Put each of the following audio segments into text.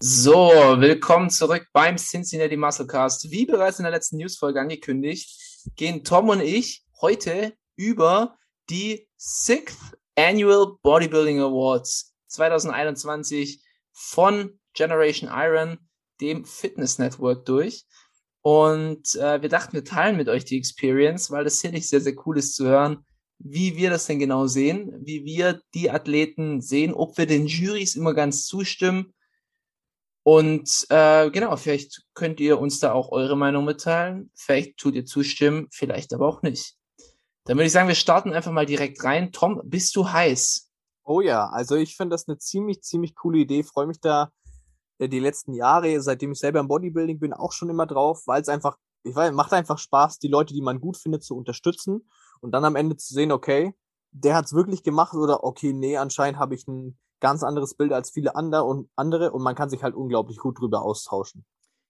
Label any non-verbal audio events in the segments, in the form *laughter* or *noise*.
So, willkommen zurück beim Cincinnati Musclecast. Wie bereits in der letzten Newsfolge angekündigt, gehen Tom und ich heute über die Sixth Annual Bodybuilding Awards 2021 von Generation Iron, dem Fitness Network, durch. Und äh, wir dachten, wir teilen mit euch die Experience, weil das sicherlich sehr, sehr cool ist zu hören, wie wir das denn genau sehen, wie wir die Athleten sehen, ob wir den Jurys immer ganz zustimmen und äh, genau, vielleicht könnt ihr uns da auch eure Meinung mitteilen. Vielleicht tut ihr zustimmen, vielleicht aber auch nicht. Dann würde ich sagen, wir starten einfach mal direkt rein. Tom, bist du heiß? Oh ja, also ich finde das eine ziemlich, ziemlich coole Idee. Freue mich da äh, die letzten Jahre, seitdem ich selber im Bodybuilding bin, auch schon immer drauf, weil es einfach, ich weiß, macht einfach Spaß, die Leute, die man gut findet, zu unterstützen und dann am Ende zu sehen, okay, der hat's wirklich gemacht oder okay, nee, anscheinend habe ich einen ganz anderes Bild als viele andere und andere und man kann sich halt unglaublich gut drüber austauschen.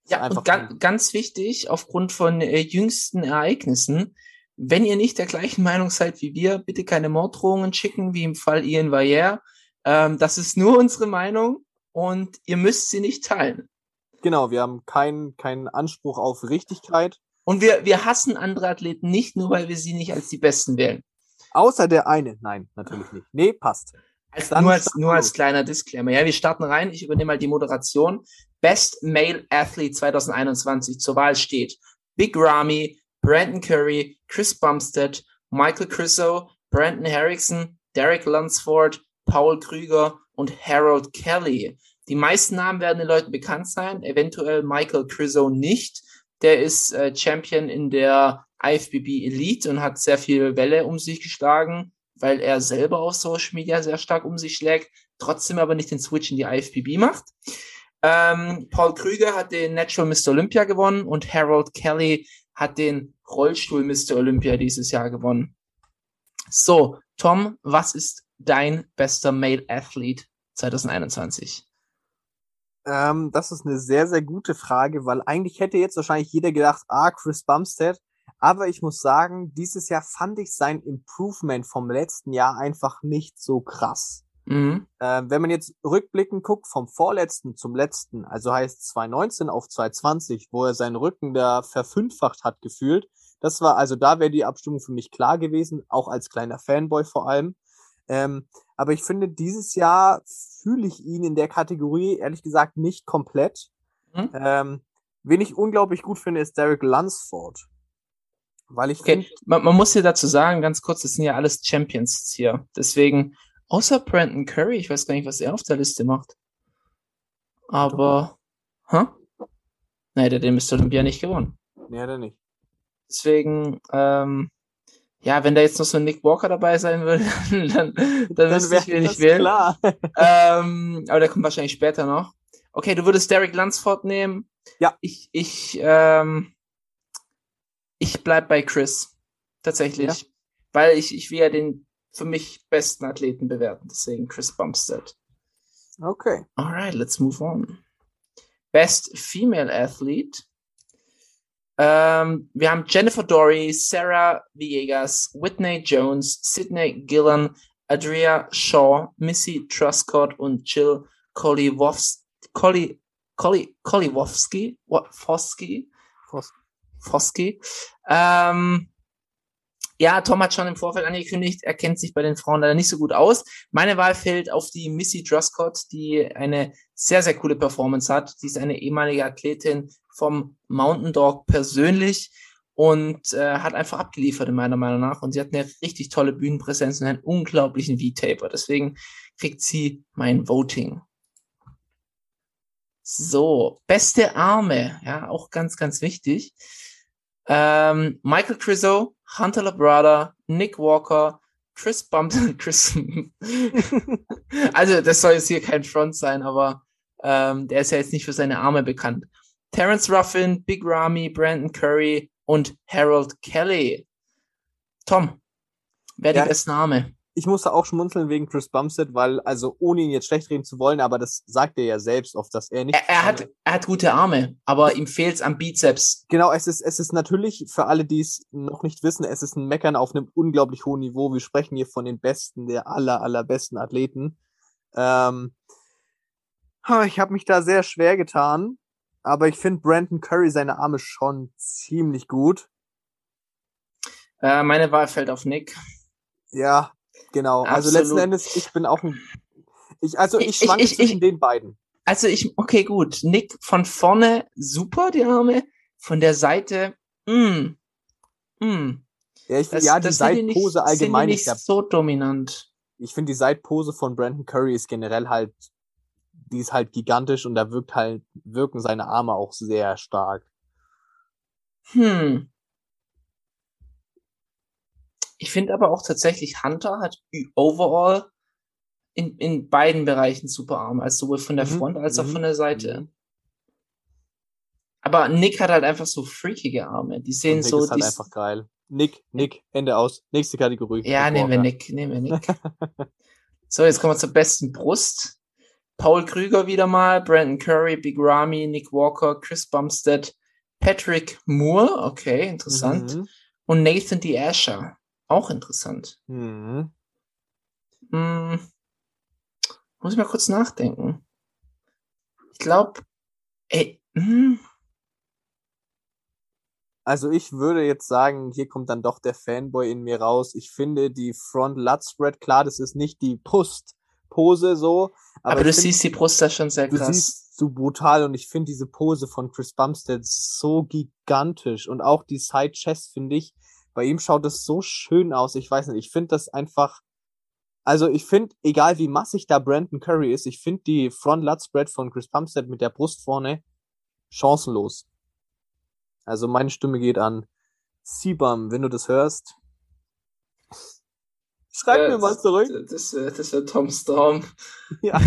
Ja, und ga ganz wichtig, aufgrund von äh, jüngsten Ereignissen, wenn ihr nicht der gleichen Meinung seid wie wir, bitte keine Morddrohungen schicken, wie im Fall Ian Valliere. Ähm, das ist nur unsere Meinung und ihr müsst sie nicht teilen. Genau, wir haben keinen keinen Anspruch auf Richtigkeit. Und wir, wir hassen andere Athleten nicht, nur weil wir sie nicht als die Besten wählen. Außer der eine. Nein, natürlich nicht. Nee, passt. Also nur, als, nur als kleiner Disclaimer. Ja, wir starten rein. Ich übernehme mal die Moderation. Best Male Athlete 2021 zur Wahl steht Big Ramy, Brandon Curry, Chris Bumstead, Michael Crisso, Brandon Harrison, Derek Lunsford, Paul Krüger und Harold Kelly. Die meisten Namen werden den Leuten bekannt sein, eventuell Michael Crisso nicht. Der ist äh, Champion in der IFBB Elite und hat sehr viel Welle um sich geschlagen weil er selber auf Social Media sehr stark um sich schlägt, trotzdem aber nicht den Switch in die IFBB macht. Ähm, Paul Krüger hat den Natural Mr. Olympia gewonnen und Harold Kelly hat den Rollstuhl Mr. Olympia dieses Jahr gewonnen. So, Tom, was ist dein bester Male Athlete 2021? Ähm, das ist eine sehr, sehr gute Frage, weil eigentlich hätte jetzt wahrscheinlich jeder gedacht, ah, Chris Bumstead. Aber ich muss sagen, dieses Jahr fand ich sein Improvement vom letzten Jahr einfach nicht so krass. Mhm. Äh, wenn man jetzt rückblickend guckt, vom vorletzten zum letzten, also heißt 2019 auf 2020, wo er seinen Rücken da verfünffacht hat gefühlt, das war, also da wäre die Abstimmung für mich klar gewesen, auch als kleiner Fanboy vor allem. Ähm, aber ich finde, dieses Jahr fühle ich ihn in der Kategorie, ehrlich gesagt, nicht komplett. Mhm. Ähm, wen ich unglaublich gut finde, ist Derek Lunsford. Weil ich okay. man, man muss ja dazu sagen, ganz kurz, das sind ja alles Champions hier. Deswegen, außer Brandon Curry, ich weiß gar nicht, was er auf der Liste macht. Aber, hä? Nee, der hat den Mr. Olympia nicht gewonnen. Nee, hat er nicht. Deswegen, ähm, ja, wenn da jetzt noch so ein Nick Walker dabei sein würde, *laughs* dann, dann, dann wüsste ich, wen ich will. Klar. *laughs* ähm, aber der kommt wahrscheinlich später noch. Okay, du würdest Derek Lunsford nehmen. Ja. Ich, ich, ähm, ich bleib bei Chris. Tatsächlich. Ja. Weil ich, ich will ja den für mich besten Athleten bewerten. Deswegen Chris Bumstead. Okay. Alright, let's move on. Best Female Athlete. Ähm, wir haben Jennifer Dory, Sarah Villegas, Whitney Jones, Sydney Gillan, Adria Shaw, Missy Truscott und Jill Koliwowski. Koli, Koli, Koliwowski? What? Foski. Ähm, ja, Tom hat schon im Vorfeld angekündigt, er kennt sich bei den Frauen leider nicht so gut aus. Meine Wahl fällt auf die Missy Druscott, die eine sehr, sehr coole Performance hat. Sie ist eine ehemalige Athletin vom Mountain Dog persönlich und äh, hat einfach abgeliefert in meiner Meinung nach. Und sie hat eine richtig tolle Bühnenpräsenz und einen unglaublichen V-Taper. Deswegen kriegt sie mein Voting. So, beste Arme, ja, auch ganz, ganz wichtig. Ähm, Michael Crizzo, Hunter Labrada, Nick Walker, Chris Bump, Chris. *laughs* also, das soll jetzt hier kein Front sein, aber ähm, der ist ja jetzt nicht für seine Arme bekannt. Terence Ruffin, Big Ramy, Brandon Curry und Harold Kelly. Tom, wer Ja. die beste Name? Ich musste auch schmunzeln wegen Chris Bumstead, weil, also ohne ihn jetzt schlecht reden zu wollen, aber das sagt er ja selbst oft, dass er nicht. Er, er, hat, er hat gute Arme, aber ihm fehlt's am Bizeps. Genau, es ist, es ist natürlich, für alle, die es noch nicht wissen, es ist ein Meckern auf einem unglaublich hohen Niveau. Wir sprechen hier von den besten, der aller, allerbesten Athleten. Ähm, ich habe mich da sehr schwer getan, aber ich finde Brandon Curry seine Arme schon ziemlich gut. Äh, meine Wahl fällt auf Nick. Ja, genau. Also Absolut. letzten Endes, ich bin auch ein, ich, also ich Ich- schwanke ich- ich- zwischen den beiden. Also ich, okay, gut. Nick von vorne super, die Arme. Von der Seite, mm, mm. Ja, ich, Das, ja, die Seitpose allgemein nicht ist ja so dominant. ich finde die Seitpose von Brandon Curry ist generell halt, die ist halt gigantisch und da wirkt halt, wirken seine Arme auch sehr stark. Hm. Ich finde aber auch tatsächlich Hunter hat overall in, in beiden Bereichen super Arme, also sowohl von der Mhm, Front als auch mhm, von der Seite. mhm. Aber Nick hat halt einfach so freakige Arme. Die sehen so, ist halt einfach geil. Nick, Nick, Ende aus. Nächste Kategorie. ja, nehmen wir. Nick, nehmen wir Nick. *laughs* so, jetzt kommen wir zur besten Brust. Paul Krüger wieder mal, Brandon Curry, Big Ramy, Nick Walker, Chris Bumstead, Patrick Moore, okay, interessant. Mhm. Und Nathan D. Asher, auch interessant. Mhm. Hm, muss ich mal kurz nachdenken. Ich glaube, ey, hm, Also ich würde jetzt sagen, hier kommt dann doch der Fanboy in mir raus. Ich finde die Front Lut Spread, klar, das ist nicht die Brustpose so, aber, aber, du find- siehst die Brust da schon sehr du krass. siehst so brutal und ich finde diese Pose von Chris Bumstead so gigantisch und auch die Side Chest finde ich, bei ihm schaut das so schön aus. Ich weiß nicht, ich finde das einfach, also ich finde, egal wie massig da Brandon Curry ist, ich finde die Front Lut Spread von Chris Bumstead mit der Brust vorne chancenlos. Also meine Stimme geht an Sibam, wenn du das hörst. Schreib Äh, mir mal das- zurück. Das, wär- das wäre Tom Storm. *laughs* Ja.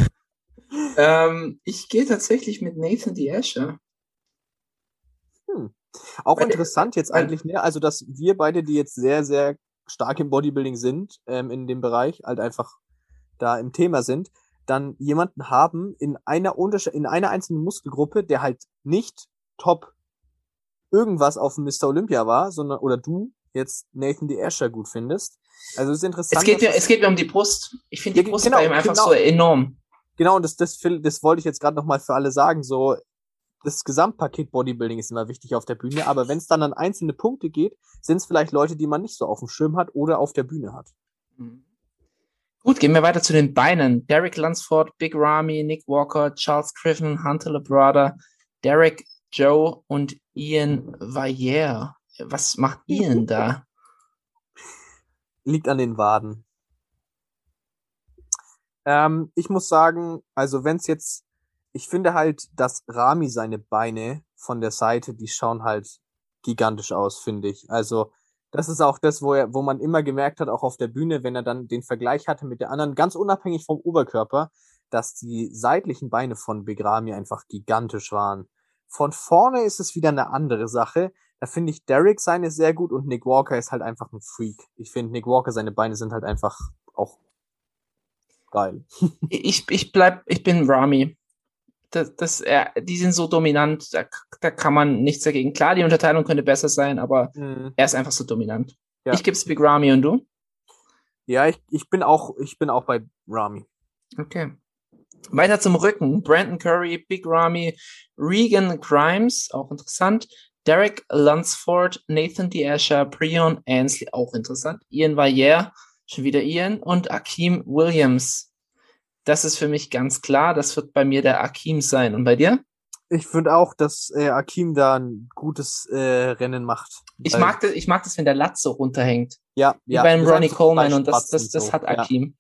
Ähm, ich gehe tatsächlich mit Nathan D. Asher. Auch Weil- interessant jetzt eigentlich, ne? Also, dass wir beide, die jetzt sehr, sehr stark im Bodybuilding sind, ähm, in dem Bereich, halt einfach da im Thema sind, dann jemanden haben in einer Untersche in einer einzelnen Muskelgruppe, der halt nicht top irgendwas auf dem Mr. Olympia war, sondern, oder du jetzt Nathan D. Asher gut findest. Also, es ist interessant. Es geht, mir, es geht mir um die Brust. Ich finde Ja, die Brust genau, bei ihm einfach genau. so enorm. Genau, und das, das, das wollte ich jetzt gerade nochmal für alle sagen. So, das Gesamtpaket Bodybuilding ist immer wichtig auf der Bühne, aber wenn es dann an einzelne Punkte geht, sind es vielleicht Leute, die man nicht so auf dem Schirm hat oder auf der Bühne hat. Gut, gehen wir weiter zu den Beinen. Derek Lunsford, Big Ramy, Nick Walker, Charles Griffin, Hunter Labrada, Derek Joe und Ian Vayer. Was macht Ian da? *laughs* Liegt an den Waden. Ähm, ich muss sagen, also wenn es jetzt, ich finde halt, dass Rami seine Beine von der Seite, die schauen halt gigantisch aus, finde ich. Also das ist auch das, wo er, wo man immer gemerkt hat, auch auf der Bühne, wenn er dann den Vergleich hatte mit der anderen, ganz unabhängig vom Oberkörper, dass die seitlichen Beine von Big Ramy einfach gigantisch waren. Von vorne ist es wieder eine andere Sache. Da finde ich Derek seine sehr gut und Nick Walker ist halt einfach ein Freak. Ich finde Nick Walker seine Beine sind halt einfach auch geil. *laughs* Ich, ich bleib, ich bin Ramy. Das, das, er, die sind so dominant, da, da kann man nichts dagegen. Klar, die Unterteilung könnte besser sein, aber er ist einfach so dominant. Ja. Ich geb's Big Ramy und du? Ja, ich, ich bin auch, ich bin auch bei Rami. Okay. Weiter zum Rücken. Brandon Curry, Big Ramy, Regan Grimes, auch interessant. Derek Lunsford, Nathan D. Asher, Prion Ansley, auch interessant. Ian Vayer, schon wieder Ian. Und Akeem Williams. Das ist für mich ganz klar. Das wird bei mir der Akeem sein. Und bei dir? Ich finde auch, dass äh, Akim da ein gutes äh, Rennen macht. Ich mag, das, ich mag das, wenn der Latz so runterhängt. ja, Wie ja, beim Ronnie Coleman. Und das, das, das so. hat Akeem.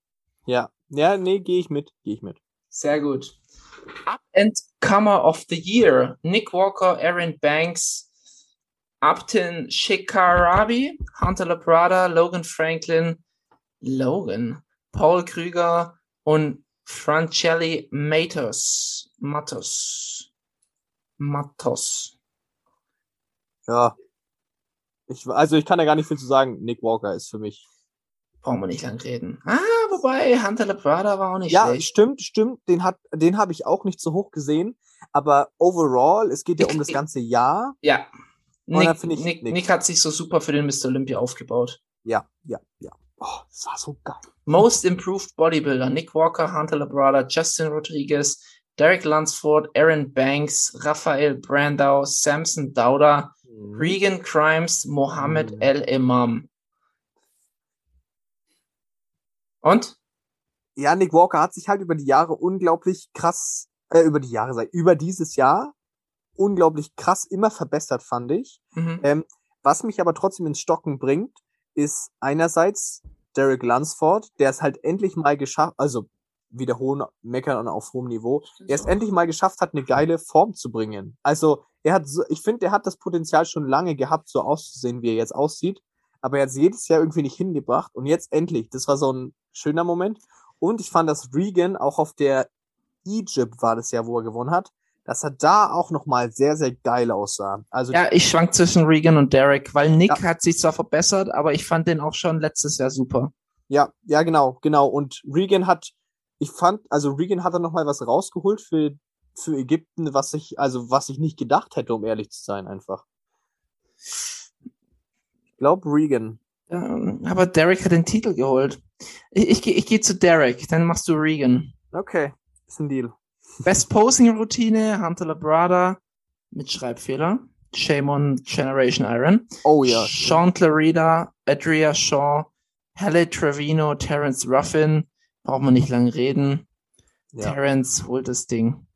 Ja, ja, ja nee, gehe ich mit, gehe ich mit. Sehr gut. Up and Comer of the Year. Nick Walker, Aaron Banks, Upton Shikarabi, Hunter Labrada, Logan Franklin, Logan, Paul Krüger und Francelli Matos. Matos. Matos. Ja. Ich, also ich kann da gar nicht viel zu sagen. Nick Walker ist für mich. Brauchen wir nicht lang reden. Ah, wobei, Hunter LeBrada war auch nicht Ja, schlecht. stimmt, stimmt. Den hat, den habe ich auch nicht so hoch gesehen. Aber overall, es geht ja um das ganze Jahr. Ja. Nick, ich Nick, Nick. Nick hat sich so super für den Mr. Olympia aufgebaut. Ja, ja, ja. Oh, das war so geil. Most Improved Bodybuilder, Nick Walker, Hunter Labrada, Justin Rodriguez, Derek Lunsford, Aaron Banks, Raphael Brandau, Samson Dauda, Mhm. Regan Crimes, Mohammed Mhm. El Imam. Und? Ja, Nick Walker hat sich halt über die Jahre unglaublich krass, äh, über die Jahre, ich, über dieses Jahr unglaublich krass immer verbessert, fand ich. Mhm. Ähm, was mich aber trotzdem ins Stocken bringt, ist einerseits Derek Lunsford, der es halt endlich mal geschafft, also wieder hohen Meckern auf hohem Niveau, der es endlich mal geschafft hat, eine geile Form zu bringen. Also er hat, so, ich finde, er hat das Potenzial schon lange gehabt, so auszusehen, wie er jetzt aussieht, aber er hat es jedes Jahr irgendwie nicht hingebracht und jetzt endlich. Das war so ein schöner Moment. Und ich fand, dass Regan auch auf der Egypt war das Jahr, wo er gewonnen hat, dass er da auch noch mal sehr, sehr geil aussah. Also Ja, ich schwank zwischen Regan und Derek, weil Nick Ja. hat sich zwar verbessert, aber ich fand den auch schon letztes Jahr super. Ja, ja, genau, genau. Und Regan hat, ich fand, also Regan hat da noch mal was rausgeholt für, für Ägypten, was ich, also was ich nicht gedacht hätte, um ehrlich zu sein, einfach. Ich glaube Regan. Ähm, aber Derek hat den Titel geholt. Ich, ich, geh- ich gehe zu Derek, dann machst du Regan. Okay, ist ein Deal. Best Posing Routine, Hunter Labrada mit Schreibfehler. Shame on Generation Iron. Oh ja. Sean Clarida, Adria Shaw, Halle Trevino, Terence Ruffin. Braucht man nicht lange reden. ja. Terence holt das Ding.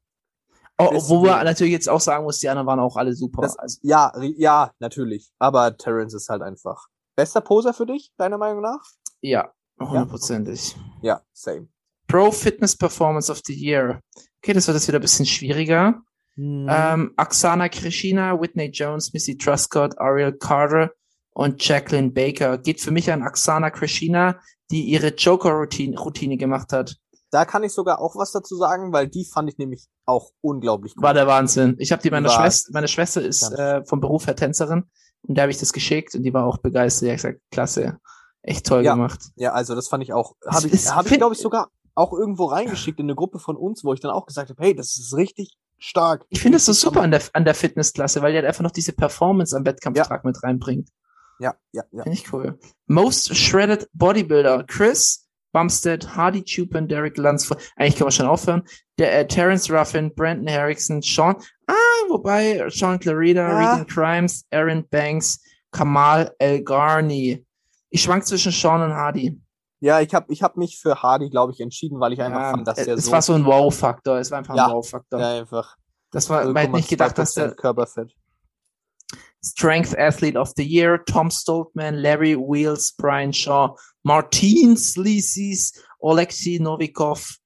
Oh, wo man natürlich jetzt auch sagen muss, die anderen waren auch alle super. Das, also, ja, ja, natürlich. Aber Terrence ist halt einfach. Bester Poser für dich, deiner Meinung nach? ja, hundertprozentig. Ja, same. Pro Fitness Performance of the Year. Okay, das wird jetzt wieder ein bisschen schwieriger. Mhm. Ähm, Oksana Krishina, Whitney Jones, Missy Truscott, Ariel Carter und Jacqueline Baker. Geht für mich an Oksana Krishina, die ihre Joker-Routine Routine gemacht hat. Da kann ich sogar auch was dazu sagen, weil die fand ich nämlich auch unglaublich gut. War der Wahnsinn. Ich habe die meiner Schwester, meine Schwester ist äh, vom Beruf her Tänzerin und der habe ich das geschickt und die war auch begeistert. Die hat gesagt, klasse, echt toll Ja. gemacht. Ja, also das fand ich auch. Habe ich, hab ich glaube ich, sogar auch irgendwo reingeschickt in eine Gruppe von uns, wo ich dann auch gesagt habe, hey, das ist richtig stark. Ich finde es so super an der, an der Fitnessklasse, weil die halt einfach noch diese Performance am Wettkampftag mit reinbringt. Ja, ja, ja. Finde ich cool. Most Shredded Bodybuilder. Chris Bumstead, Hardy Chupin, Derek Lunsford. Eigentlich kann man schon aufhören. Der, äh, Terence Ruffin, Brandon Harrison, Sean. Ah, wobei Sean Clarida, Ja. Regan Crimes, Aaron Banks, Kamal El Garni. Ich schwank zwischen Sean und Hardy. Ja, ich habe ich hab mich für Hardy, glaube ich, entschieden, weil ich einfach Ja, fand, dass äh, der es so war so ein Wow-Faktor. Es war einfach Ja. ein Wow-Faktor. ja, einfach Das war, man hätte nicht gedacht, dass 0,2% der Körperfett. Strength Athlete of the Year, Tom Stoltman, Larry Wheels, Brian Shaw, Martin Sleazy's, Alexei Novikov.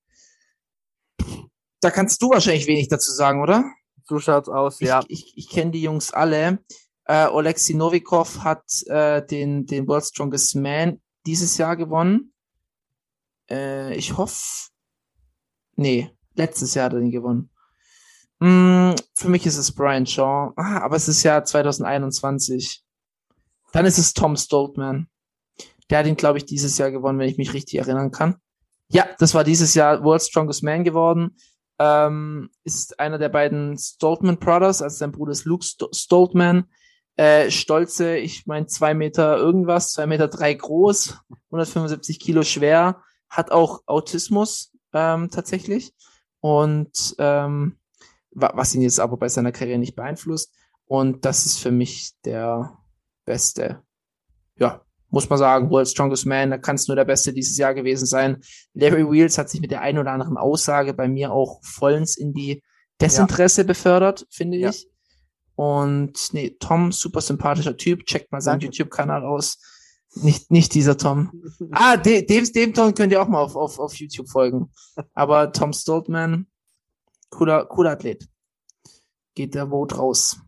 Da kannst du wahrscheinlich wenig dazu sagen, oder? So schaut's aus, ja. Ich, ich, ich kenne die Jungs alle. Äh, Alexei Novikov hat äh, den, den World Strongest Man dieses Jahr gewonnen. Äh, ich hoffe. Nee, letztes Jahr hat er den gewonnen. Mm, für mich ist es Brian Shaw. Ah, aber es ist ja 2021. Dann ist es Tom Stoltman. Der hat ihn, glaube ich, dieses Jahr gewonnen, wenn ich mich richtig erinnern kann. Ja, das war dieses Jahr World Strongest Man geworden. Ähm, ist einer der beiden Stoltman Brothers, also sein Bruder ist Luke Sto Stoltman. Äh, stolze, ich meine, zwei Meter irgendwas, zwei Meter drei groß, 175 Kilo schwer, hat auch Autismus ähm, tatsächlich. Und ähm, wa was ihn jetzt aber bei seiner Karriere nicht beeinflusst. Und das ist für mich der beste, ja, muss man sagen, World Strongest Man, da kann es nur der Beste dieses Jahr gewesen sein. Larry Wheels hat sich mit der einen oder anderen Aussage bei mir auch vollends in die Desinteresse befördert, finde Ja. ich. Und nee, Tom, super sympathischer Typ, checkt mal seinen. YouTube-Kanal aus. Nicht, nicht dieser Tom. *laughs* Ah, de, dem, dem Tom könnt ihr auch mal auf, auf, auf YouTube folgen. Aber Tom Stoltman, cooler, cooler Athlet. Geht der Vote raus.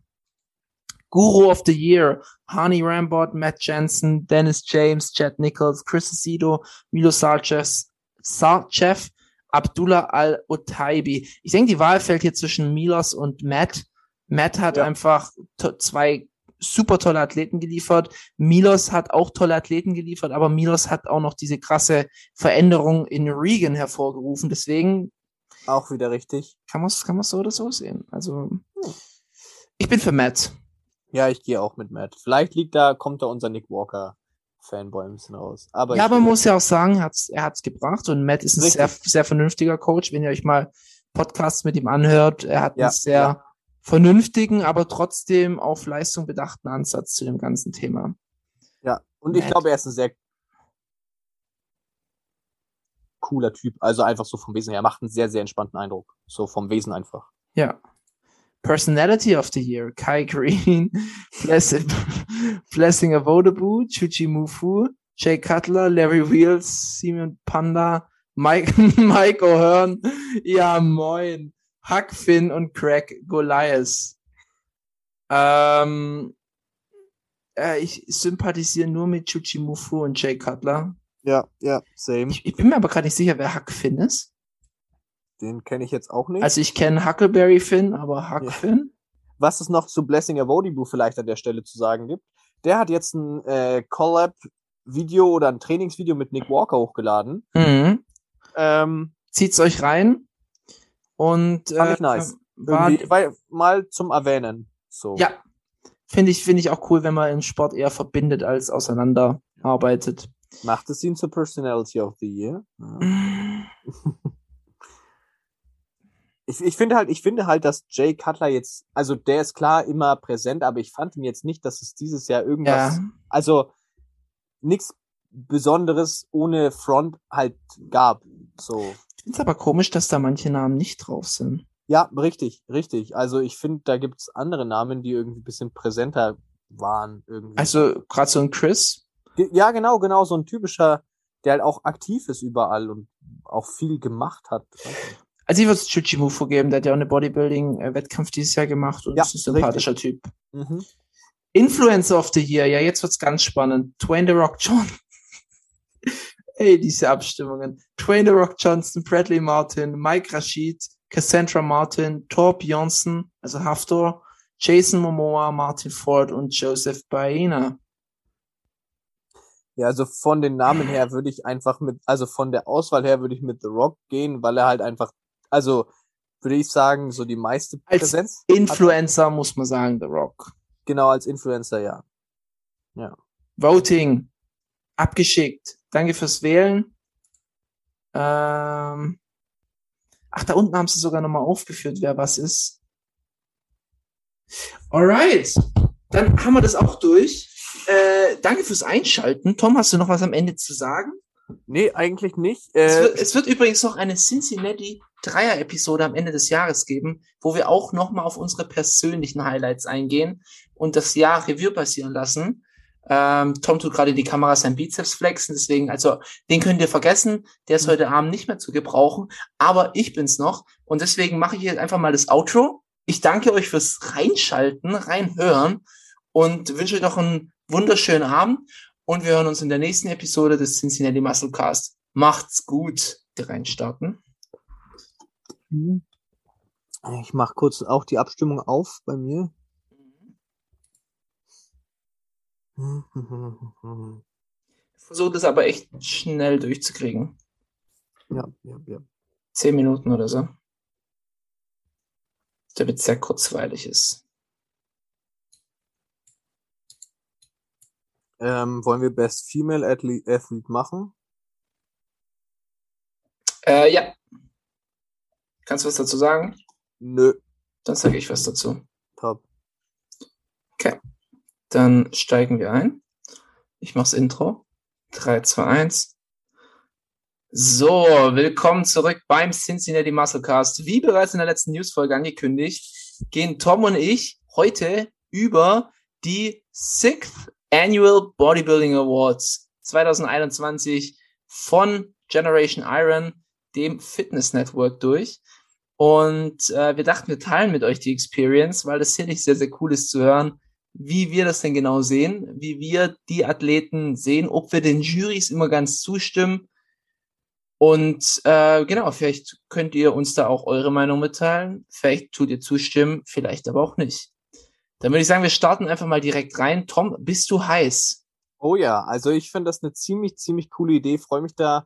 Guru of the Year, Hani Rambot, Matt Jensen, Dennis James, Chad Nichols, Chris Acedo, Milo Sarchev, Sarchev, Abdullah Al-Otaibi. Ich denke, die Wahl fällt hier zwischen Milos und Matt. Matt hat Ja. einfach zwei super tolle Athleten geliefert. Milos hat auch tolle Athleten geliefert, aber Milos hat auch noch diese krasse Veränderung in Regan hervorgerufen. Deswegen Auch wieder richtig. kann man es kann man's so oder so sehen. Also ich bin für Matt. Ja, ich gehe auch mit Matt. Vielleicht liegt da, kommt da unser Nick Walker Fanboy ein bisschen raus. Aber ja, aber man muss ja auch sagen, er hat's, er hat's gebracht und Matt ist ein Richtig. sehr, sehr vernünftiger Coach. Wenn ihr euch mal Podcasts mit ihm anhört, er hat Ja, einen sehr ja. Vernünftigen, aber trotzdem auf Leistung bedachten Ansatz zu dem ganzen Thema. Ja, und ich Matt. glaube, er ist ein sehr cooler Typ. Also einfach so vom Wesen her. Er macht einen sehr, sehr entspannten Eindruck. So vom Wesen einfach. Ja. Personality of the Year, Kai Green, *laughs* Blessing, Blessing Avodabu, Chuchi Mufu, Jay Cutler, Larry Wheels, Simon Panda, Mike, *laughs* Mike O'Hearn, ja moin, Huck Finn und Craig Goliath. Ähm, äh, ich sympathisiere nur mit Chuchi Mufu und Jay Cutler. Ja, ja, same. Ich, ich bin mir aber gerade nicht sicher, wer Huck Finn ist. Den kenne ich jetzt auch nicht. Also ich kenne Huckleberry Finn, aber Huck Ja. Finn? Was es noch zu Blessing Avodibu vielleicht an der Stelle zu sagen gibt. Der hat jetzt ein äh, Collab-Video oder ein Trainingsvideo mit Nick Walker hochgeladen. Mhm. Ähm, zieht's euch rein und Fand äh, ich nice. war, irgendwie, weil, mal zum Erwähnen. So. ja finde ich finde ich auch cool, wenn man im Sport eher verbindet als auseinander arbeitet. Macht es ihn zur Personality of the Year? Ja. *laughs* Ich, ich finde halt, ich finde halt, dass Jay Cutler jetzt, also der ist klar immer präsent, aber ich fand ihn jetzt nicht, dass es dieses Jahr irgendwas, Ja, also nichts Besonderes ohne Front halt gab. So. Ich finde es aber komisch, dass da manche Namen nicht drauf sind. Ja, richtig, richtig. Also ich finde, da gibt's andere Namen, die irgendwie ein bisschen präsenter waren irgendwie. Also gerade so ein Chris. Ja, genau, genau, so ein typischer, der halt auch aktiv ist überall und auch viel gemacht hat. Also ich würde es Chuchimufu geben, der hat ja auch eine Bodybuilding-Wettkampf dieses Jahr gemacht und Ja, ist ein sympathischer Typ. Mhm. Influencer of the Year, ja, jetzt wird's ganz spannend. Dwayne The Rock Johnson. Ey, diese Abstimmungen. Dwayne The Rock Johnson, Bradley Martin, Mike Rashid, Cassandra Martin, Torb Johnson, also Haftor, Jason Momoa, Martin Ford und Joseph Baena. Ja, also von den Namen her würde ich einfach mit, also von der Auswahl her würde ich mit The Rock gehen, weil er halt einfach, also würde ich sagen, so die meiste Als Präsenz. hat. Influencer muss man sagen, The Rock. Genau, als Influencer, ja. Voting. Abgeschickt. Danke fürs Wählen. Ähm, ach, da unten haben sie sogar nochmal aufgeführt, wer was ist. Alright. Dann haben wir das auch durch. Äh, danke fürs Einschalten. Tom, hast du noch was am Ende zu sagen? Nee, eigentlich nicht. Es, Äh, wird, es wird übrigens noch eine Cincinnati Dreier-Episode am Ende des Jahres geben, wo wir auch nochmal auf unsere persönlichen Highlights eingehen und das Jahr Revue passieren lassen. Ähm, Tom tut gerade in die Kamera sein Bizeps flexen, deswegen, also den könnt ihr vergessen, der ist heute Abend nicht mehr zu gebrauchen, aber ich bin's noch und deswegen mache ich jetzt einfach mal das Outro. Ich danke euch fürs Reinschalten, reinhören und wünsche euch noch einen wunderschönen Abend und wir hören uns in der nächsten Episode des Cincinnati Musclecast. Macht's gut. Die reinstarten. ich mache kurz auch die Abstimmung auf bei mir. Versucht es aber echt schnell durchzukriegen. Ja, ja, ja. Zehn Minuten oder so. Damit es sehr kurzweilig ist. Ähm, wollen wir Best Female Athlete, machen? Äh, ja. Kannst du was dazu sagen? Nö, Dann sage ich was dazu. top. Dann steigen wir ein. Ich mach's Intro. 3, 2, 1. So, willkommen zurück beim Cincinnati Musclecast. Wie bereits in der letzten Newsfolge angekündigt, gehen Tom und ich heute über die Sixth Annual Bodybuilding Awards 2021 von Generation Iron, dem Fitness Network, durch. Und äh, wir dachten, wir teilen mit euch die Experience, weil das sicherlich sehr, sehr cool ist zu hören, wie wir das denn genau sehen, wie wir die Athleten sehen, ob wir den Jurys immer ganz zustimmen. Und äh, genau, vielleicht könnt ihr uns da auch eure Meinung mitteilen. Vielleicht tut ihr zustimmen, vielleicht aber auch nicht. Dann würde ich sagen, wir starten einfach mal direkt rein. Tom, bist du heiß? Oh ja, also ich finde das eine ziemlich, ziemlich coole Idee. Freue mich da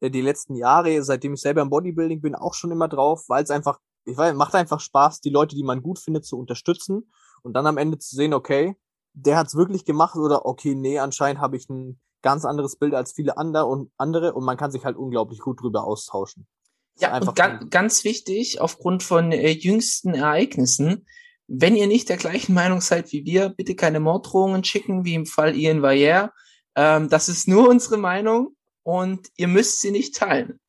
äh, die letzten Jahre, seitdem ich selber im Bodybuilding bin, auch schon immer drauf, weil es einfach, ich weiß, macht einfach Spaß, die Leute, die man gut findet, zu unterstützen und dann am Ende zu sehen, okay, der hat's wirklich gemacht oder okay, nee, anscheinend habe ich ein ganz anderes Bild als viele andere und andere und man kann sich halt unglaublich gut drüber austauschen. Ja, und ganz, ganz wichtig, aufgrund von äh, jüngsten Ereignissen, wenn ihr nicht der gleichen Meinung seid wie wir, bitte keine Morddrohungen schicken, wie im Fall Ian Valliere. Ähm, das ist nur unsere Meinung und ihr müsst sie nicht teilen.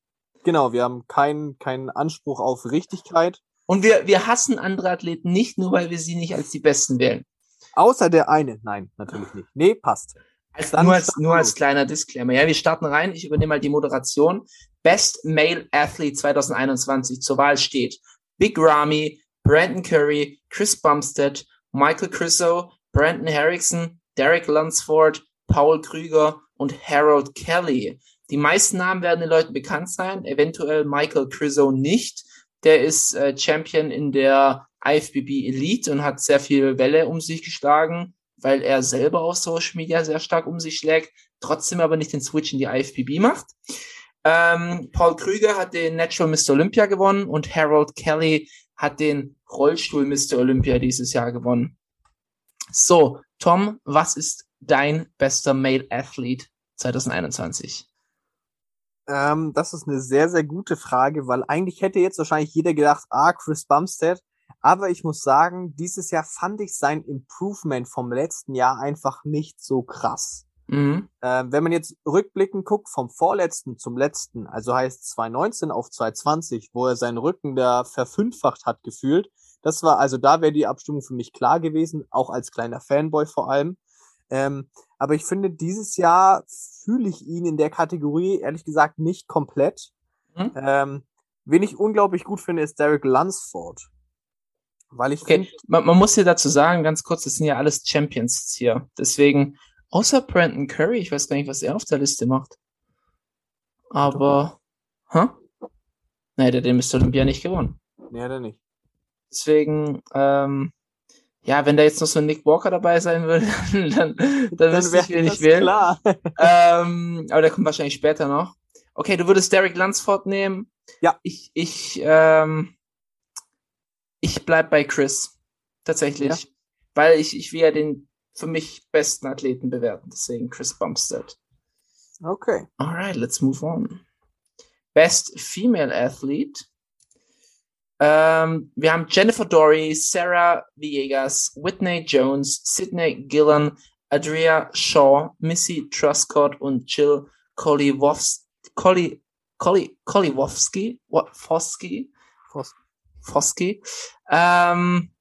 Genau, wir haben keinen keinen Anspruch auf Richtigkeit. Und wir, wir hassen andere Athleten nicht, nur weil wir sie nicht als die Besten wählen. Außer der eine. Nein, natürlich nicht. Nee, passt. Also nur, als, nur als kleiner Disclaimer. Ja, wir starten rein. Ich übernehme mal die Moderation. Best Male Athlete 2021 zur Wahl steht Big Ramy, Brandon Curry, Chris Bumstead, Michael Crisso, Brandon Harrison, Derek Lunsford, Paul Krüger und Harold Kelly. Die meisten Namen werden den Leuten bekannt sein, eventuell Michael Crisso nicht. Der ist äh, Champion in der IFBB Elite und hat sehr viel Welle um sich geschlagen weil er selber auf Social Media sehr stark um sich schlägt, trotzdem aber nicht den Switch in die IFBB macht. Ähm, Paul Krüger hat den Natural Mr. Olympia gewonnen und Harold Kelly hat den Rollstuhl Mr. Olympia dieses Jahr gewonnen. So, Tom, was ist dein bester Male Athlete 2021? Ähm, das ist eine sehr, sehr gute Frage, weil eigentlich hätte jetzt wahrscheinlich jeder gedacht, ah, Chris Bumstead, aber ich muss sagen, dieses Jahr fand ich sein Improvement vom letzten Jahr einfach nicht so krass. Mhm. Äh, wenn man jetzt rückblickend guckt, vom vorletzten zum letzten, also heißt 2019 auf 2020, wo er seinen Rücken da verfünffacht hat gefühlt, das war, also da wäre die Abstimmung für mich klar gewesen, auch als kleiner Fanboy vor allem. Ähm, aber ich finde, dieses Jahr fühle ich ihn in der Kategorie, ehrlich gesagt, nicht komplett. Mhm. Ähm, wen ich unglaublich gut finde, ist Derek Lunsford. Weil ich okay. man, man muss hier dazu sagen, ganz kurz, das sind ja alles Champions hier. Deswegen, außer Brandon Curry, ich weiß gar nicht, was er auf der Liste macht. Aber, hä? Nee, der hat den Mr. Olympia nicht gewonnen. Nee, der nicht. Deswegen, ähm, ja, wenn da jetzt noch so ein Nick Walker dabei sein würde, *laughs* dann, dann, dann wüsste ich, wen ich will. Klar. *laughs* ähm, aber der kommt wahrscheinlich später noch. Okay, du würdest Derek Lunsford nehmen. Ja. Ich, ich, ähm, ich bleib bei Chris. Tatsächlich. Ja. Weil ich, ich will ja den für mich besten Athleten bewerten. Deswegen Chris Bumstead. Okay. Alright, let's move on. Best Female Athlete. Ähm, wir haben Jennifer Dory, Sarah Villegas, Whitney Jones, Sydney Gillan, Adria Shaw, Missy Truscott und Jill Koliwowski. Koli, Koli, Koliwowski? What? Foski? Fos Foski. Ähm,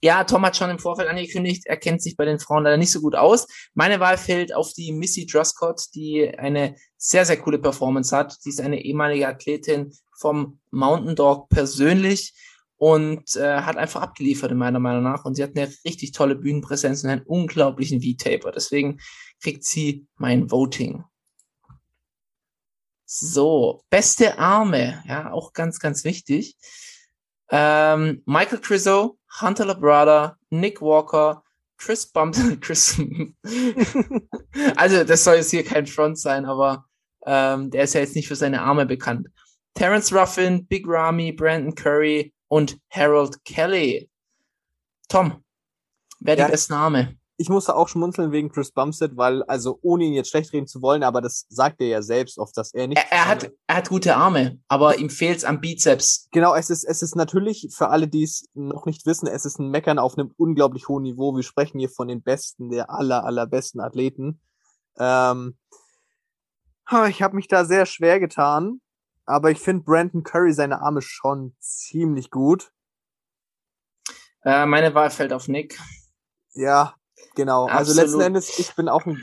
ja, Tom hat schon im Vorfeld angekündigt, er kennt sich bei den Frauen leider nicht so gut aus. Meine Wahl fällt auf die Missy Druscott, die eine sehr, sehr coole Performance hat. Sie ist eine ehemalige Athletin vom Mountain Dog persönlich und äh, hat einfach abgeliefert, in meiner Meinung nach. Und sie hat eine richtig tolle Bühnenpräsenz und einen unglaublichen V-Taper. Deswegen kriegt sie mein Voting. So, beste Arme, ja, auch ganz, ganz wichtig. Ähm, Michael Crizzo, Hunter Labrada, Nick Walker, Chris Bump, *laughs* Chris. *laughs* also, das soll jetzt hier kein Front sein, aber ähm, der ist ja jetzt nicht für seine Arme bekannt. Terence Ruffin, Big Ramy, Brandon Curry und Harold Kelly. Tom, wer ja, die besten Arme? ich musste auch schmunzeln wegen Chris Bumstead, weil, also ohne ihn jetzt schlecht reden zu wollen, aber das sagt er ja selbst oft, dass er nicht. Er, er hat, er hat gute Arme, aber ihm fehlt's am Bizeps. Genau, es ist, es ist natürlich, für alle, die es noch nicht wissen, es ist ein Meckern auf einem unglaublich hohen Niveau. Wir sprechen hier von den besten, der aller, allerbesten Athleten. Ähm, ich habe mich da sehr schwer getan, aber ich finde Brandon Curry seine Arme schon ziemlich gut. Äh, meine Wahl fällt auf Nick. Ja, Genau, Absolut. also letzten Endes, ich bin auch ein,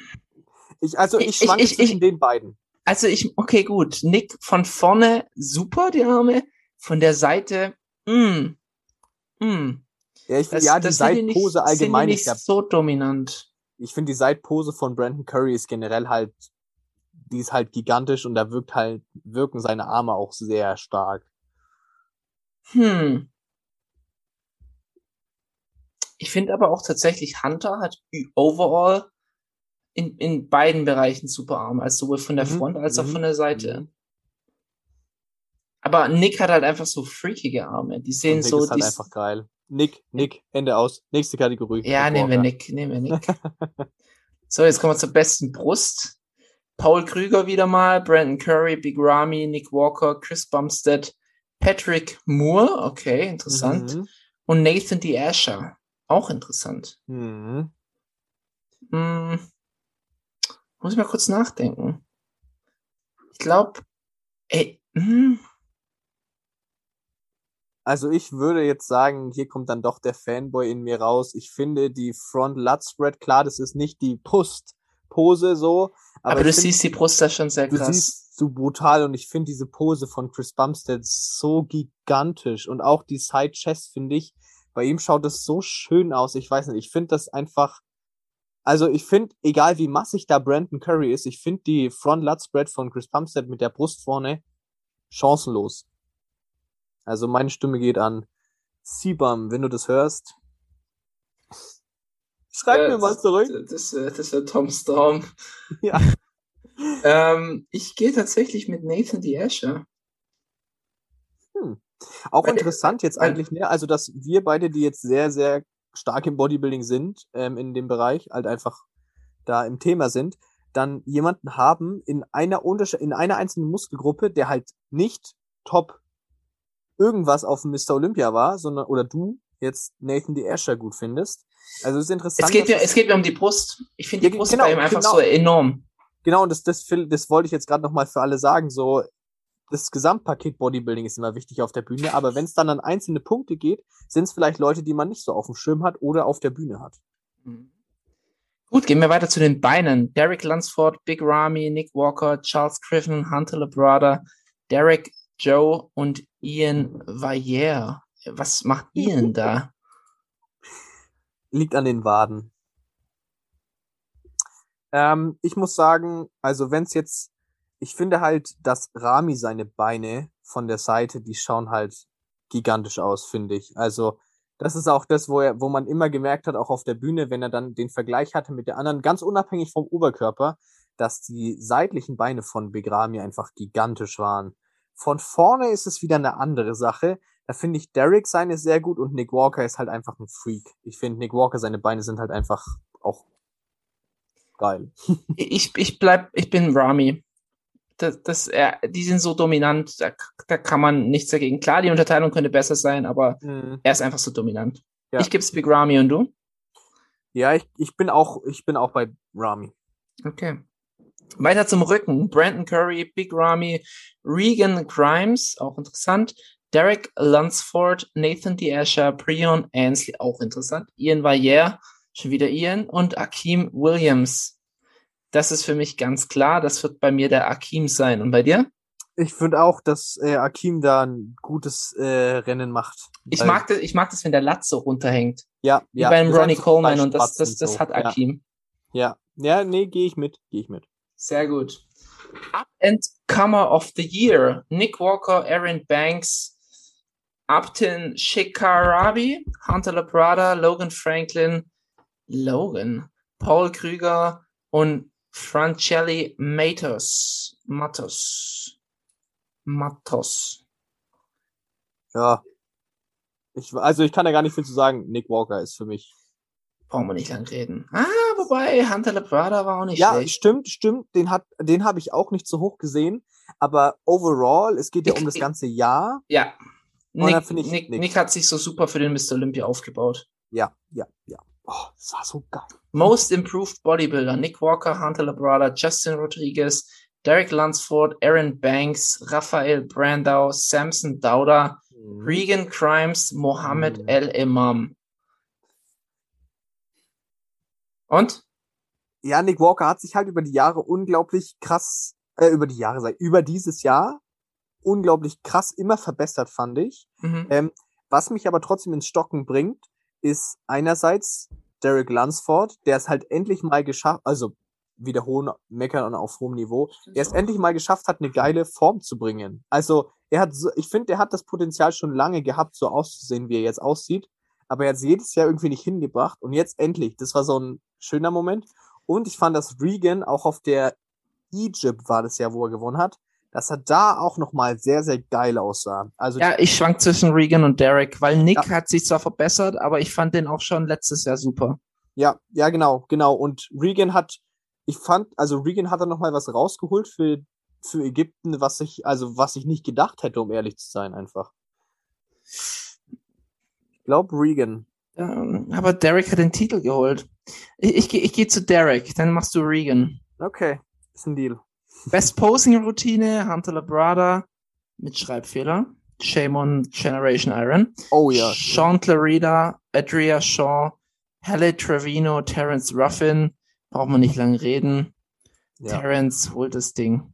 ich, also ich schwanke ich, ich, zwischen ich, den beiden. Also ich, okay, gut, Nick von vorne super, die Arme, von der Seite, mm, mm. Ja, ich finde, ja, die Seitpose allgemein ist so dominant. Ich finde, die Seitpose von Brandon Curry ist generell halt die ist halt gigantisch und da wirkt halt, wirken seine Arme auch sehr stark. Hm. Ich finde aber auch tatsächlich, Hunter hat overall in, in beiden Bereichen super Arme, also sowohl von der Mhm, Front als auch mhm, von der Seite. mhm. Aber Nick hat halt einfach so freakige Arme. Die sehen so, ist halt einfach geil. Nick, Nick, Ende aus. Nächste Kategorie. ja, nehmen wir. Nick, nehmen wir Nick. *laughs* so, jetzt kommen wir zur besten Brust. Paul Krüger wieder mal, Brandon Curry, Big Ramy, Nick Walker, Chris Bumstead, Patrick Moore, okay, interessant. Mhm. Und Nathan D. Asher, auch interessant. Mhm. Hm, muss ich mal kurz nachdenken. Ich glaube, ey, hm, Also ich würde jetzt sagen, hier kommt dann doch der Fanboy in mir raus. Ich finde die Front Lut Spread, klar, das ist nicht die Brustpose so, aber, aber, du find, siehst die Brust da schon sehr du krass. siehst so brutal und ich finde diese Pose von Chris Bumstead so gigantisch und auch die Side Chest finde ich, bei ihm schaut das so schön aus. Ich weiß nicht, ich finde das einfach also ich finde, egal wie massig da Brandon Curry ist, ich finde die Front Lut Spread von Chris Bumstead mit der Brust vorne chancenlos. Also meine Stimme geht an Sibam, wenn du das hörst. Schreib Äh, mir mal zurück. Das, das, das wäre Tom Storm. *laughs* Ja. Ähm, ich gehe tatsächlich mit Nathan D. Asher. Auch Weil- interessant jetzt eigentlich, ne? Also, dass wir beide, die jetzt sehr, sehr stark im Bodybuilding sind, ähm, in dem Bereich, halt einfach da im Thema sind, dann jemanden haben in einer Untersche in einer einzelnen Muskelgruppe, der halt nicht top irgendwas auf dem Mr. Olympia war, sondern, oder du jetzt Nathan D. Asher gut findest. Also, es ist interessant. Es geht, mir, es geht mir um die Brust. Ich finde Ja, die Brust genau, bei ihm einfach genau. so enorm. Genau, und das, das, das wollte ich jetzt gerade nochmal für alle sagen. So, das Gesamtpaket Bodybuilding ist immer wichtig auf der Bühne, aber wenn es dann an einzelne Punkte geht, sind es vielleicht Leute, die man nicht so auf dem Schirm hat oder auf der Bühne hat. Gut, gehen wir weiter zu den Beinen. Derek Lunsford, Big Ramy, Nick Walker, Charles Griffin, Hunter Labrada, Derek Joe und Ian Vayer. Was macht Ian da? Liegt an den Waden. Ähm, ich muss sagen, also wenn es jetzt, ich finde halt, dass Rami seine Beine von der Seite, die schauen halt gigantisch aus, finde ich. Also das ist auch das, wo er, wo man immer gemerkt hat, auch auf der Bühne, wenn er dann den Vergleich hatte mit der anderen, ganz unabhängig vom Oberkörper, dass die seitlichen Beine von Big Ramy einfach gigantisch waren. Von vorne ist es wieder eine andere Sache. Da finde ich Derek seine sehr gut und Nick Walker ist halt einfach ein Freak. Ich finde Nick Walker seine Beine sind halt einfach auch geil. *laughs* Ich, ich bleib, ich bin Rami. Das, das, er, die sind so dominant, da, da kann man nichts dagegen. Klar, die Unterteilung könnte besser sein, aber Mhm. er ist einfach so dominant. Ja. Ich geb's Big Rami und du? Ja, ich, ich bin auch, ich bin auch bei Rami. Okay. Weiter zum Rücken. Brandon Curry, Big Ramy, Regan Grimes, auch interessant. Derek Lunsford, Nathan D. Asher, Prion Ansley, auch interessant. Ian Vayer, schon wieder Ian. Und Akeem Williams. Das ist für mich ganz klar. Das wird bei mir der Akeem sein. Und bei dir? Ich finde auch, dass äh, Akim da ein gutes äh, Rennen macht. Ich mag, das, ich mag das, wenn der Latz so runterhängt. ja, Wie ja, beim Ronnie Coleman. Und das, das, das so. hat Akeem. Ja, ja, ja nee, gehe ich mit, gehe ich mit. Sehr gut. Up and Comer of the Year. Nick Walker, Aaron Banks, Upton Shikarabi, Hunter Labrada, Logan Franklin, Logan, Paul Krüger und Francelli Matos. Matos. Matos. Ja. Ich, also ich kann da gar nicht viel zu sagen. Nick Walker ist für mich. Brauchen wir nicht lang reden. Ah, wobei, Hunter Labrada war auch nicht Ja, schlecht. stimmt, stimmt. Den hat, den habe ich auch nicht so hoch gesehen. Aber overall, es geht ja um das *laughs* ganze Jahr. Ja. Nick, Nick, Nick. Nick hat sich so super für den Mr. Olympia aufgebaut. Ja, ja, ja. Oh, das war so geil. Most Improved Bodybuilder, Nick Walker, Hunter Labrada, Justin Rodriguez, Derek Lunsford, Aaron Banks, Raphael Brandau, Samson Dauda, Mhm. Regan Crimes, Mohammed Mhm. El Imam. Und? Ja, Nick Walker hat sich halt über die Jahre unglaublich krass, äh, über die Jahre, über dieses Jahr unglaublich krass immer verbessert, fand ich. Mhm. Ähm, was mich aber trotzdem ins Stocken bringt, ist einerseits Derek Lunsford, der es halt endlich mal geschafft, also wiederholen, meckern auf hohem Niveau, er es endlich mal geschafft hat, eine geile Form zu bringen. Also, er hat so, ich finde, er hat das Potenzial schon lange gehabt, so auszusehen, wie er jetzt aussieht. Aber er hat es jedes Jahr irgendwie nicht hingebracht. Und jetzt endlich. Das war so ein schöner Moment. Und ich fand, dass Regan auch auf der Egypt war das Jahr, wo er gewonnen hat, dass er da auch nochmal sehr, sehr geil aussah. Also Ja, ich schwank zwischen Regan und Derek, weil Nick Ja. hat sich zwar verbessert, aber ich fand den auch schon letztes Jahr super. Ja, ja, genau, genau. Und Regan hat, ich fand, also Regan hat da noch mal was rausgeholt für, für Ägypten, was ich, also was ich nicht gedacht hätte, um ehrlich zu sein, einfach. Ich glaube Regan. Ähm, aber Derek hat den Titel geholt. Ich, ich, geh- ich gehe zu Derek, dann machst du Regan. Okay, ist ein Deal. Best Posing Routine, Hunter Labrada mit Schreibfehler. Shame on Generation Iron. Oh ja. Sean Clarida, Adria Shaw, Halle Trevino, Terence Ruffin. Braucht man nicht lange reden. ja. Terence holt das Ding.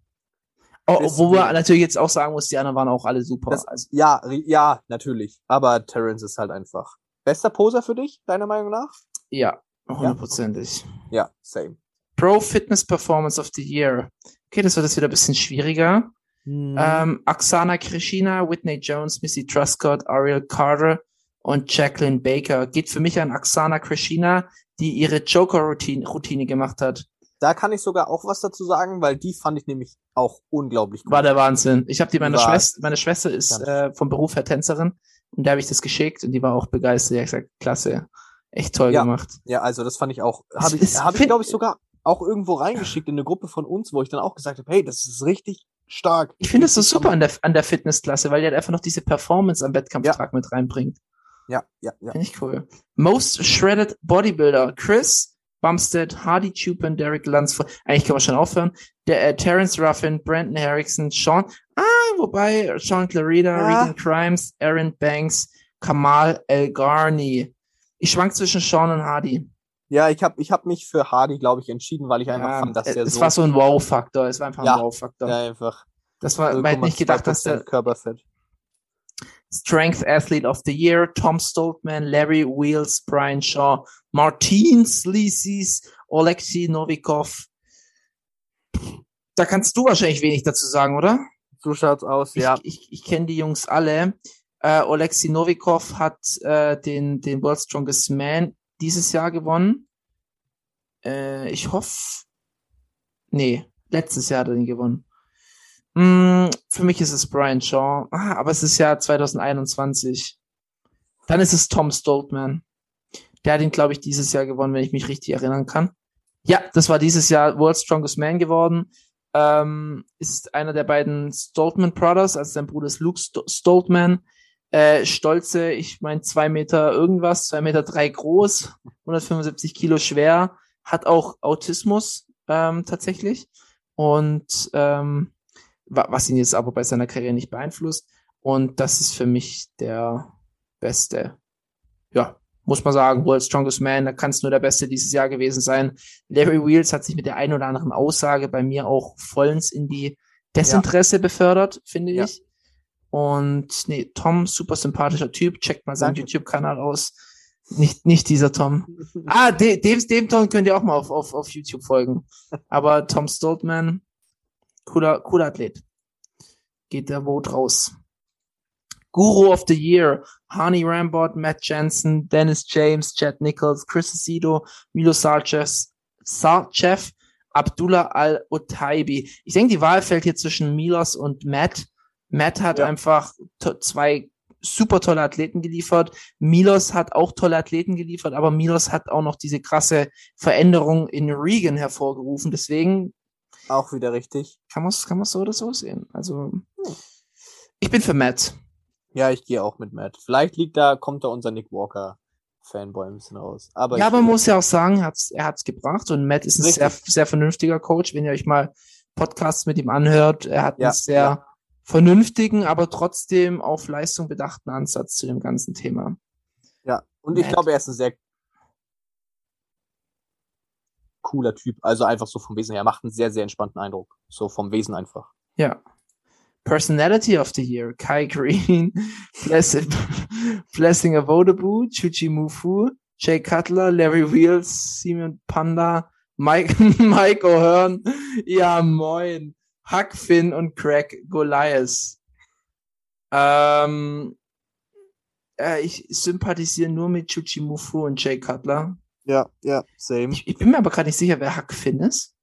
Oh, wo man natürlich jetzt auch sagen muss, die anderen waren auch alle super. Das, also, ja, ja, natürlich. Aber Terrence ist halt einfach. Bester Poser für dich, deiner Meinung nach? ja, hundertprozentig. Ja, same. Pro Fitness Performance of the Year. Okay, das wird jetzt wieder ein bisschen schwieriger. Mhm. Ähm, Oksana Krishina, Whitney Jones, Missy Truscott, Ariel Carter und Jacqueline Baker. Geht für mich an Oksana Krishina, die ihre Joker-Routine Routine gemacht hat. Da kann ich sogar auch was dazu sagen, weil die fand ich nämlich auch unglaublich gut. War der Wahnsinn. Ich habe die meiner Schwester, meine Schwester ist äh, vom Beruf her Tänzerin und der habe ich das geschickt und die war auch begeistert. Die hat gesagt, klasse, echt toll Ja. gemacht. Ja, also das fand ich auch. Habe ich, hab ich glaube ich, sogar auch irgendwo reingeschickt in eine Gruppe von uns, wo ich dann auch gesagt habe, hey, das ist richtig stark. Ich finde es so super an der, an der Fitnessklasse, weil die halt einfach noch diese Performance am Wettkampftag mit reinbringt. Ja, ja, ja. Finde ich cool. Most Shredded Bodybuilder. Chris Bumstead, Hardy Chupin, Derek Lunsford. Eigentlich kann man schon aufhören. Der, äh, Terence Ruffin, Brandon Harrison, Sean, ah, wobei, Sean Clarida, Ja. Regan Crimes, Aaron Banks, Kamal El Garni. Ich schwank zwischen Sean und Hardy. Ja, ich habe ich hab mich für Hardy, glaube ich, entschieden, weil ich einfach Ja, fand, dass äh, der es so war so ein Wow-Faktor. Es war einfach Ja. ein Wow-Faktor. ja, einfach Das war, man hätte nicht gedacht, dass 0,2% der Körperfett. Strength Athlete of the Year, Tom Stoltman, Larry Wheels, Brian Shaw, Martin Sleazy's, Alexei Novikov. Da kannst du wahrscheinlich wenig dazu sagen, oder? So schaut's aus, ja. Ich, ich, ich kenne die Jungs alle. Äh, Alexei Novikov hat äh, den, den World Strongest Man dieses Jahr gewonnen. Äh, ich hoffe. Nee, letztes Jahr hat er den gewonnen. Mm, für mich ist es Brian Shaw. Ah, aber es ist ja 2021. Dann ist es Tom Stoltman. Der hat ihn, glaube ich, dieses Jahr gewonnen, wenn ich mich richtig erinnern kann. Ja, das war dieses Jahr World Strongest Man geworden. Ähm, ist einer der beiden Stoltman Brothers, also sein Bruder ist Luke Sto Stoltman. Äh, stolze, ich meine, zwei Meter irgendwas, zwei Meter drei groß, 175 Kilo schwer, hat auch Autismus ähm, tatsächlich. Und ähm, wa was ihn jetzt aber bei seiner Karriere nicht beeinflusst. Und das ist für mich der beste, ja, muss man sagen, World Strongest Man, da kann es nur der Beste dieses Jahr gewesen sein. Larry Wheels hat sich mit der einen oder anderen Aussage bei mir auch vollends in die Desinteresse befördert, finde Ja. ich. Und nee, Tom, super sympathischer Typ, checkt mal seinen. YouTube-Kanal aus. Nicht, nicht dieser Tom. *laughs* Ah, de, dem, dem Tom könnt ihr auch mal auf, auf, auf YouTube folgen. Aber Tom Stoltman, cooler, cooler Athlet. Geht der Vote raus. Guru of the Year, Hani Rambot, Matt Jensen, Dennis James, Chad Nichols, Chris Acedo, Milo Sarchev, Sarchev, Abdullah Al-Otaibi. Ich denke, die Wahl fällt hier zwischen Milos und Matt. Matt hat Ja. einfach zwei super tolle Athleten geliefert. Milos hat auch tolle Athleten geliefert, aber Milos hat auch noch diese krasse Veränderung in Regan hervorgerufen. Deswegen Auch wieder richtig. kann man es kann man's so oder so sehen. Also, ich bin für Matt. Ja, ich gehe auch mit Matt. Vielleicht liegt da, kommt da unser Nick Walker Fanboy ein bisschen raus. Aber ja, aber man muss ja auch sagen, er hat's, er hat's gebracht und Matt ist ein Richtig. sehr, sehr vernünftiger Coach. Wenn ihr euch mal Podcasts mit ihm anhört, er hat Ja, einen sehr ja. Vernünftigen, aber trotzdem auf Leistung bedachten Ansatz zu dem ganzen Thema. Ja, und ich Matt. glaube, er ist ein sehr cooler Typ. Also einfach so vom Wesen her. Er macht einen sehr, sehr entspannten Eindruck. So vom Wesen einfach. Ja. Personality of the Year, Kai Green, *laughs* Blessing Avodabu, Chuchi Mufu, Jay Cutler, Larry Wheels, Simon Panda, Mike, *laughs* Mike O'Hearn, ja moin. Huck Finn und Craig Goliath. Ähm, äh, ich sympathisiere nur mit Chuchimufu und Jay Cutler. Ja, ja, same. Ich, ich bin mir aber gerade nicht sicher, wer Huck Finn ist.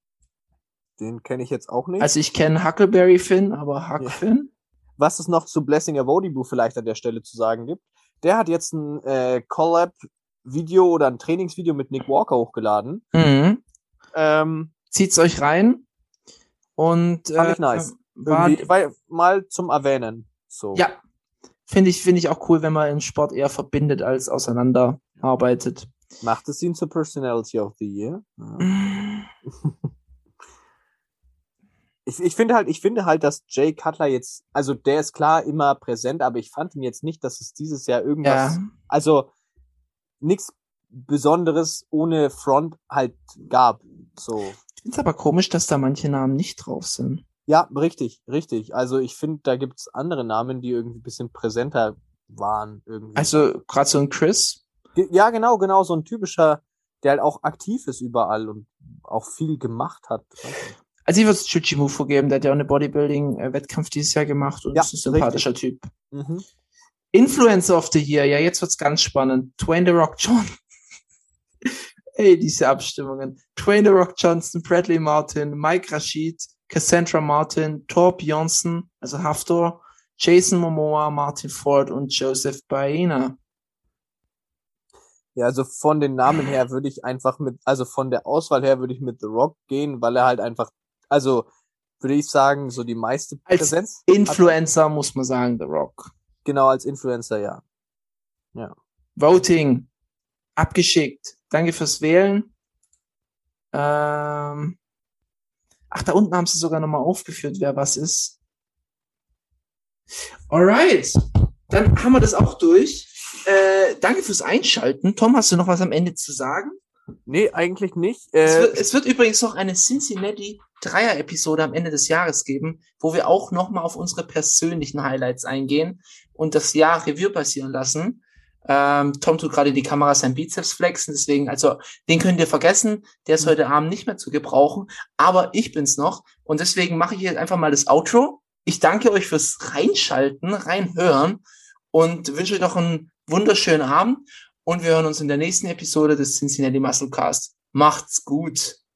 Den kenne ich jetzt auch nicht. Also ich kenne Huckleberry Finn, aber Huck Ja. Finn? Was es noch zu Blessing Avodibu vielleicht an der Stelle zu sagen gibt, der hat jetzt ein äh, Collab-Video oder ein Trainingsvideo mit Nick Walker hochgeladen. Mhm. Ähm, Zieht's euch rein. Und Fand äh, ich nice. war, weil, mal zum Erwähnen. So. ja, finde ich, finde ich auch cool, wenn man im Sport eher verbindet als auseinanderarbeitet. Macht es ihn zur Personality of the Year? Ja. *laughs* Ich, ich finde halt, ich finde halt, dass Jay Cutler jetzt, also der ist klar immer präsent, aber ich fand ihn jetzt nicht, dass es dieses Jahr irgendwas, Ja, also nichts Besonderes ohne Front halt gab. So. Ich finde es aber komisch, dass da manche Namen nicht drauf sind. Ja, richtig, richtig. Also ich finde, da gibt's andere Namen, die irgendwie ein bisschen präsenter waren irgendwie. Also gerade so ein Chris. Ja, genau, genau, so ein typischer, der halt auch aktiv ist überall und auch viel gemacht hat. Also ich würde es Chuchimufu geben, der hat ja auch eine Bodybuilding-Wettkampf dieses Jahr gemacht und Ja, ist ein sympathischer Typ. Mhm. Influencer of the Year, ja, jetzt wird's ganz spannend. Dwayne The Rock John. Ey, diese Abstimmungen. Dwayne The Rock Johnson, Bradley Martin, Mike Rashid, Cassandra Martin, Torb Johnson, also Haftor, Jason Momoa, Martin Ford und Joseph Baena. Ja, also von den Namen her würde ich einfach mit, also von der Auswahl her würde ich mit The Rock gehen, weil er halt einfach, also würde ich sagen, so die meiste Als Präsenz. Influencer muss man sagen, The Rock. Genau, als Influencer, ja. Voting. Abgeschickt. Danke fürs Wählen. Ähm, ach, da unten haben sie sogar nochmal aufgeführt, wer was ist. Alright. Dann haben wir das auch durch. Äh, danke fürs Einschalten. Tom, hast du noch was am Ende zu sagen? Nee, eigentlich nicht. Es, Äh, wird, es wird übrigens noch eine Cincinnati Dreier-Episode am Ende des Jahres geben, wo wir auch nochmal auf unsere persönlichen Highlights eingehen und das Jahr Revue passieren lassen. Ähm, Tom tut gerade in die Kamera sein Bizeps flexen, deswegen, also den könnt ihr vergessen, der ist heute Abend nicht mehr zu gebrauchen, aber ich bin's noch und deswegen mache ich jetzt einfach mal das Outro. Ich danke euch fürs Reinschalten, reinhören und wünsche euch noch einen wunderschönen Abend und wir hören uns in der nächsten Episode des Cincinnati Musclecast. Macht's gut!